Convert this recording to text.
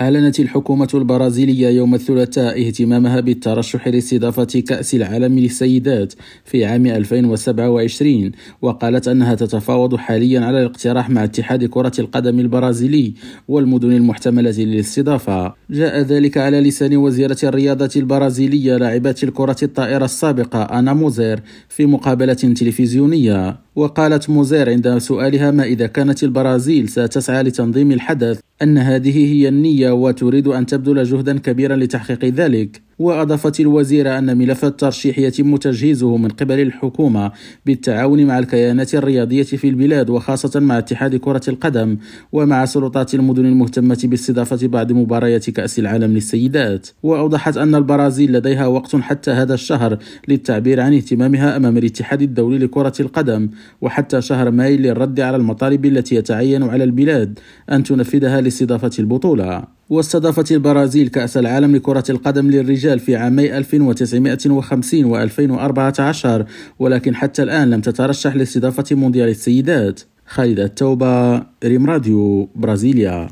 أعلنت الحكومة البرازيلية يوم الثلاثاء اهتمامها بالترشح لاستضافة كأس العالم للسيدات في عام 2027 وقالت أنها تتفاوض حاليا على الاقتراح مع اتحاد كرة القدم البرازيلي والمدن المحتملة للاستضافة. جاء ذلك على لسان وزيرة الرياضة البرازيلية لاعبة الكرة الطائرة السابقة أنا موزير في مقابلة تلفزيونية. وقالت موزير عند سؤالها ما إذا كانت البرازيل ستسعى لتنظيم الحدث أن هذه هي النية وتريد أن تبذل جهدا كبيرا لتحقيق ذلك. وأضافت الوزيرة أن ملف الترشيح يتم تجهيزه من قبل الحكومة بالتعاون مع الكيانات الرياضية في البلاد وخاصة مع اتحاد كرة القدم ومع سلطات المدن المهتمة باستضافة بعض مباريات كأس العالم للسيدات. وأوضحت أن البرازيل لديها وقت حتى هذا الشهر للتعبير عن اهتمامها أمام الاتحاد الدولي لكرة القدم وحتى شهر ماي للرد على المطالب التي يتعين على البلاد أن تنفذها لاستضافة البطولة. واستضافت البرازيل كأس العالم لكرة القدم للرجال في عامي 1950 و 2014 ولكن حتى الآن لم تترشح لاستضافة مونديال السيدات. خالد التوبة ريم راديو برازيليا.